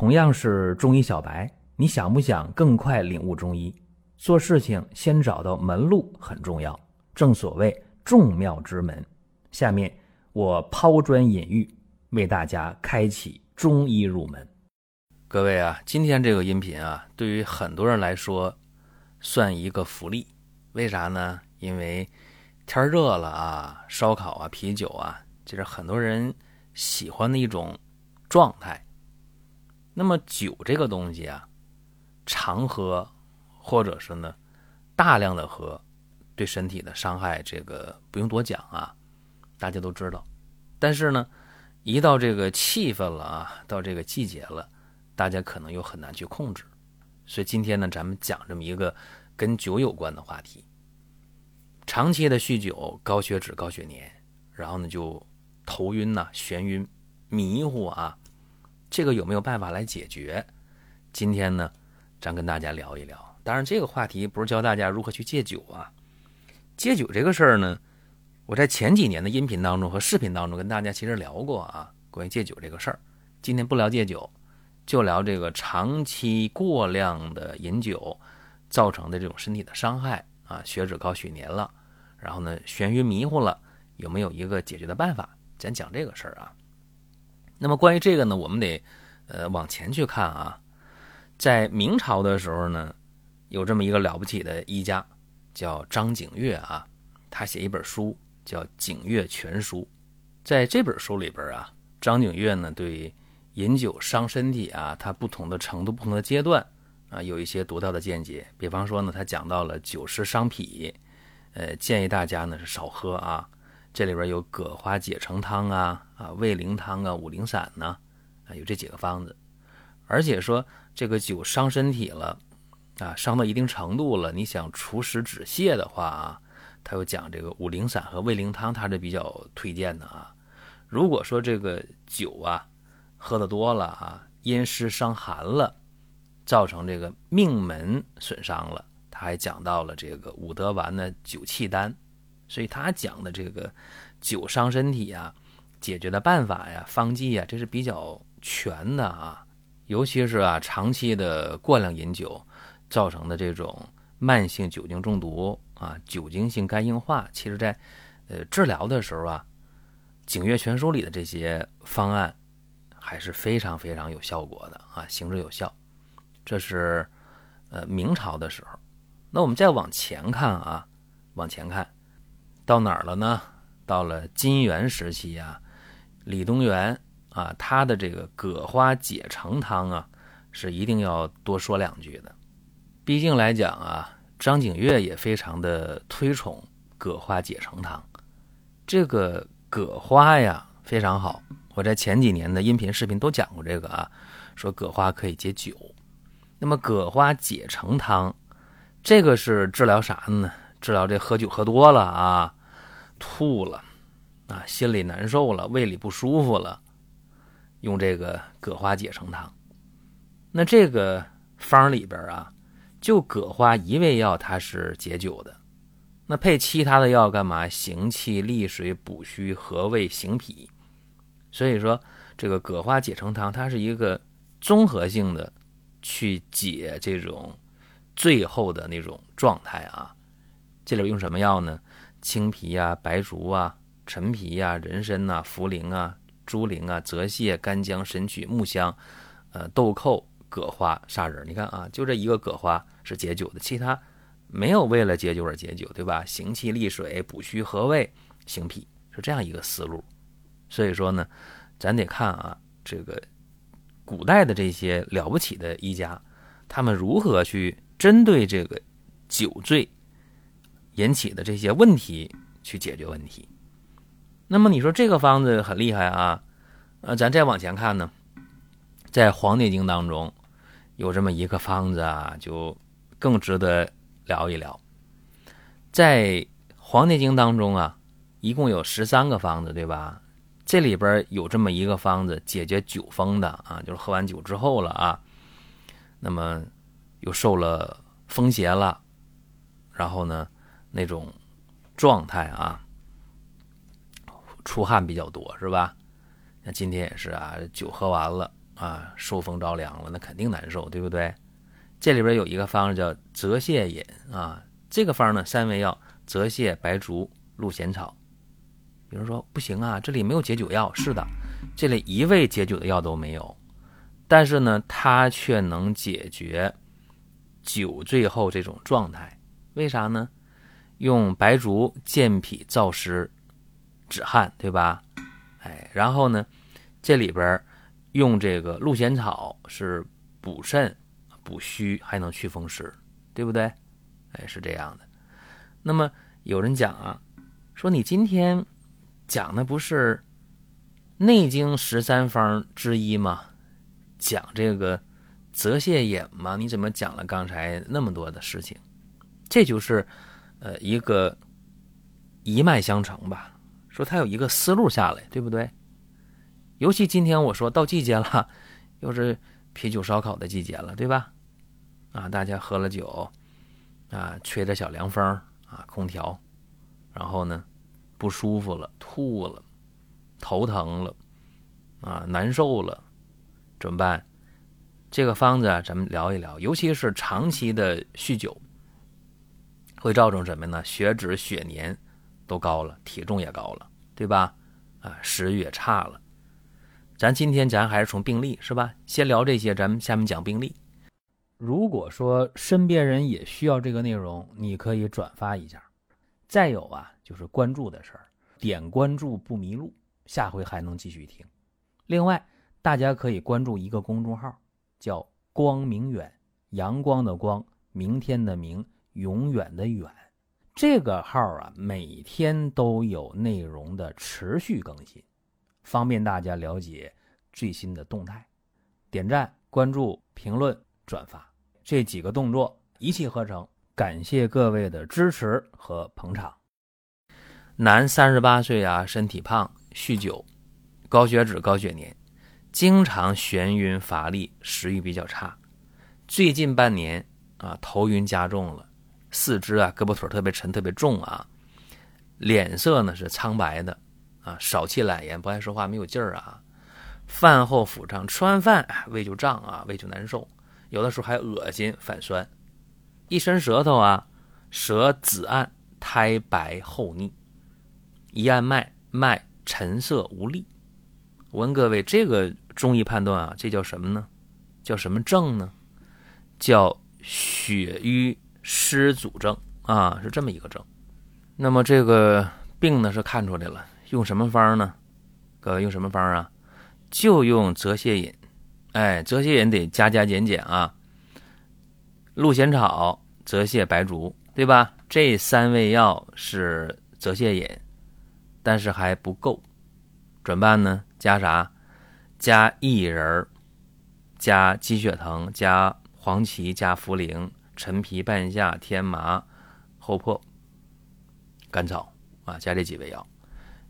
同样是中医小白，你想不想更快领悟中医？做事情先找到门路很重要，正所谓众妙之门。下面我抛砖引玉，为大家开启中医入门。各位啊，今天这个音频啊，对于很多人来说算一个福利。为啥呢？因为天热了啊，烧烤啊、啤酒啊，这是很多人喜欢的一种状态。那么酒这个东西啊，常喝或者是呢大量的喝，对身体的伤害，这个不用多讲啊，大家都知道。但是呢，一到这个气氛了啊，到这个季节了，大家可能又很难去控制。所以今天呢，咱们讲这么一个跟酒有关的话题。长期的酗酒，高血脂、高血粘，然后呢就头晕呐、眩晕、迷糊啊。这个有没有办法来解决？今天呢，咱跟大家聊一聊。当然，这个话题不是教大家如何去戒酒啊。戒酒这个事儿呢，我在前几年的音频当中和视频当中跟大家其实聊过啊，关于戒酒这个事儿。今天不聊戒酒，就聊这个长期过量的饮酒造成的这种身体的伤害啊，血脂高、血粘了，然后呢眩晕迷糊了，有没有一个解决的办法？咱讲这个事儿啊。那么关于这个呢，我们得呃往前去看啊，在明朝的时候呢，有这么一个了不起的医家，叫张景岳啊，他写一本书叫《景岳全书》。在这本书里边啊，张景岳呢对饮酒伤身体啊，他不同的程度、不同的阶段啊，有一些独到的见解。比方说呢，他讲到了酒湿伤脾，呃，建议大家呢是少喝啊。这里边有葛花解成汤啊，啊味灵汤啊，五苓散呢，啊有这几个方子，而且说这个酒伤身体了，啊伤到一定程度了，你想除湿止泻的话啊，他又讲这个五苓散和味灵汤，他是比较推荐的啊。如果说这个酒啊喝的多了啊，阴湿伤寒了，造成这个命门损伤了，他还讲到了这个五德丸的酒气丹。所以他讲的这个酒伤身体啊，解决的办法呀、方剂啊，这是比较全的啊。尤其是啊，长期的过量饮酒造成的这种慢性酒精中毒啊、酒精性肝硬化，其实在呃治疗的时候啊，《景岳全书》里的这些方案还是非常非常有效果的啊，行之有效。这是呃明朝的时候。那我们再往前看啊，往前看。到哪儿了呢？到了金元时期啊，李东垣啊，他的这个葛花解成汤啊，是一定要多说两句的。毕竟来讲啊，张景岳也非常的推崇葛花解成汤。这个葛花呀非常好，我在前几年的音频视频都讲过这个啊，说葛花可以解酒。那么葛花解成汤，这个是治疗啥的呢？治疗这喝酒喝多了啊。吐了，啊，心里难受了，胃里不舒服了，用这个葛花解成汤。那这个方里边啊，就葛花一味药，它是解酒的。那配其他的药干嘛？行气利水、补虚和胃、行脾。所以说，这个葛花解成汤，它是一个综合性的去解这种最后的那种状态啊。这里用什么药呢？青皮呀、白术啊、陈皮呀、人参呐、茯苓啊、猪苓啊、泽泻、干姜、神曲、木香，呃，豆蔻、葛花、砂仁。你看啊，就这一个葛花是解酒的，其他没有为了解酒而解酒，对吧？行气利水、补虚和胃、行脾，是这样一个思路。所以说呢，咱得看啊，这个古代的这些了不起的医家，他们如何去针对这个酒醉。引起的这些问题去解决问题，那么你说这个方子很厉害啊？呃，咱再往前看呢，在《黄帝经》当中有这么一个方子啊，就更值得聊一聊。在《黄帝经》当中啊，一共有十三个方子，对吧？这里边有这么一个方子，解决酒疯的啊，就是喝完酒之后了啊，那么又受了风邪了，然后呢？那种状态啊，出汗比较多是吧？那今天也是啊，酒喝完了啊，受风着凉了，那肯定难受，对不对？这里边有一个方子叫泽泻饮啊，这个方呢，三味药：泽泻、白术、鹿涎草。有人说不行啊，这里没有解酒药。是的，这里一味解酒的药都没有，但是呢，它却能解决酒醉后这种状态。为啥呢？用白术健脾燥湿、止汗，对吧？哎，然后呢，这里边用这个鹿涎草是补肾、补虚，还能祛风湿，对不对？哎，是这样的。那么有人讲啊，说你今天。讲的不是《内经》十三方之一吗？讲这个泽泻饮吗？你怎么讲了刚才那么多的事情？这就是呃一个一脉相承吧。说他有一个思路下来，对不对？尤其今天我说到季节了，又是啤酒烧烤的季节了，对吧？啊，大家喝了酒啊，吹着小凉风啊，空调，然后呢？不舒服了，吐了，头疼了，啊，难受了，怎么办？这个方子啊，咱们聊一聊。尤其是长期的酗酒，会造成什么呢？血脂、血粘都高了，体重也高了，对吧？啊，食欲也差了。咱今天咱还是从病例是吧？先聊这些，咱们下面讲病例。如果说身边人也需要这个内容，你可以转发一下。再有啊。就是关注的事儿，点关注不迷路，下回还能继续听。另外，大家可以关注一个公众号，叫“光明远”，阳光的光，明天的明，永远的远。这个号啊，每天都有内容的持续更新，方便大家了解最新的动态。点赞、关注、评论、转发这几个动作一气呵成，感谢各位的支持和捧场。男，三十八岁啊，身体胖，酗酒，高血脂、高血粘，经常眩晕乏力，食欲比较差。最近半年啊，头晕加重了，四肢啊，胳膊腿特别沉，特别重啊。脸色呢是苍白的啊，少气懒言，不爱说话，没有劲儿啊。饭后腹胀，吃完饭胃就胀啊，胃就难受，有的时候还恶心反酸。一伸舌头啊，舌紫暗，苔白厚腻。一按脉，脉沉涩无力。我问各位，这个中医判断啊，这叫什么呢？叫什么症呢？叫血瘀湿阻症啊，是这么一个症。那么这个病呢是看出来了，用什么方呢？各位用什么方啊？就用泽泻饮。哎，泽泻饮得加加减减啊。鹿涎草、泽泻、白术，对吧？这三味药是泽泻饮。但是还不够，怎么办呢？加啥？加薏仁加鸡血藤，加黄芪，加茯苓，陈皮、半夏、天麻、厚朴、甘草啊，加这几味药，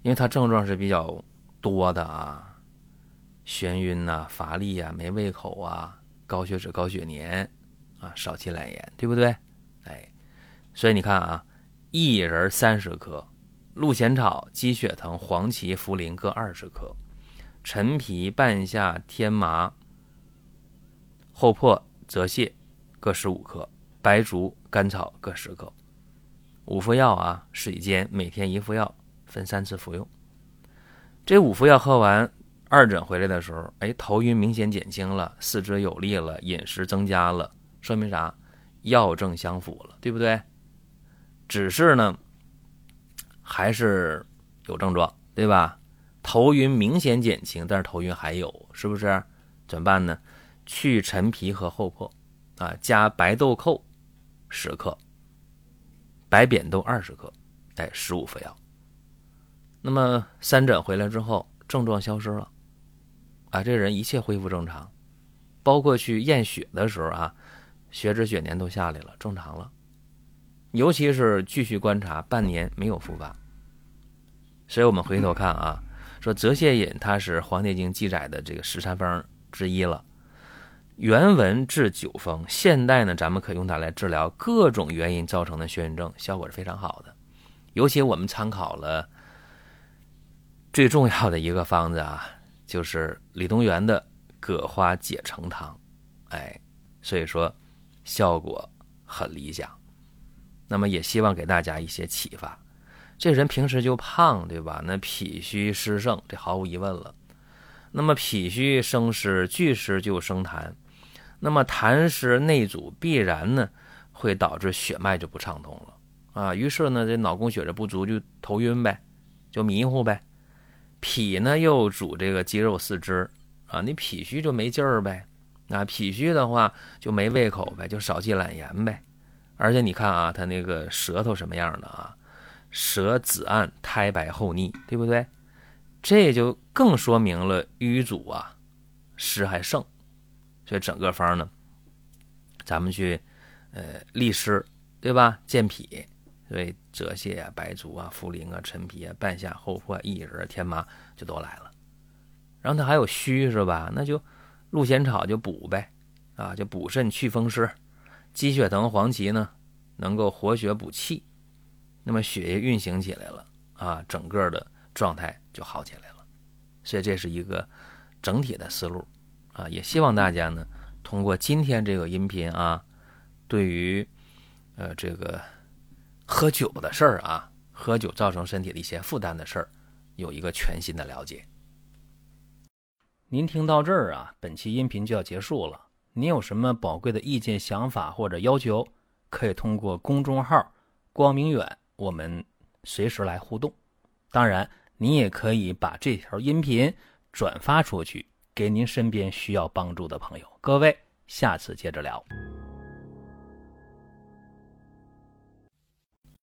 因为它症状是比较多的啊，眩晕呐，乏力啊，没胃口啊，高血脂、高血粘啊，少气懒言，对不对？哎，所以你看啊，薏仁三十克。鹿涎草、鸡血藤、黄芪、茯苓各二十克，陈皮、半夏、天麻、厚朴、泽泻各十五克，白术、甘草各十克，五副药啊，水煎，每天一副药，分三次服用。这五副药喝完，二诊回来的时候，哎，头晕明显减轻了，四肢有力了，饮食增加了，说明啥？药证相符了，对不对？只是呢。还是有症状，对吧？头晕明显减轻，但是头晕还有，是不是？怎么办呢？去陈皮和厚朴，啊，加白豆蔻十克，白扁豆二十克，哎，十五服药。那么三诊回来之后，症状消失了，啊，这人一切恢复正常，包括去验血的时候啊，血脂血粘都下来了，正常了。尤其是继续观察半年没有复发，所以我们回头看啊，说泽泻饮它是《黄帝经》记载的这个十三方之一了。原文治酒疯，现代呢咱们可用它来治疗各种原因造成的眩晕症，效果是非常好的。尤其我们参考了最重要的一个方子啊，就是李东垣的葛花解成汤，哎，所以说效果很理想。那么也希望给大家一些启发。这人平时就胖，对吧？那脾虚湿盛，这毫无疑问了。那么脾虚生湿，聚湿就生痰，那么痰湿内阻，必然呢会导致血脉就不畅通了啊。于是呢，这脑供血的不足就头晕呗，就迷糊呗。脾呢又主这个肌肉四肢啊，你脾虚就没劲儿呗。啊，脾虚的话就没胃口呗，就少忌懒言呗。而且你看啊，他那个舌头什么样的啊？舌紫暗，苔白厚腻，对不对？这就更说明了瘀阻啊，湿还盛。所以整个方呢，咱们去呃利湿，对吧？健脾，所以泽泻啊、白术啊、茯苓啊、陈皮啊、半夏、厚朴、薏仁、天麻就都来了。然后它还有虚是吧？那就鹿仙草就补呗，啊，就补肾祛风湿。鸡血藤、黄芪呢，能够活血补气，那么血液运行起来了啊，整个的状态就好起来了。所以这是一个整体的思路啊，也希望大家呢，通过今天这个音频啊，对于呃这个喝酒的事儿啊，喝酒造成身体的一些负担的事儿，有一个全新的了解。您听到这儿啊，本期音频就要结束了。您有什么宝贵的意见、想法或者要求，可以通过公众号“光明远”我们随时来互动。当然，你也可以把这条音频转发出去，给您身边需要帮助的朋友。各位，下次接着聊。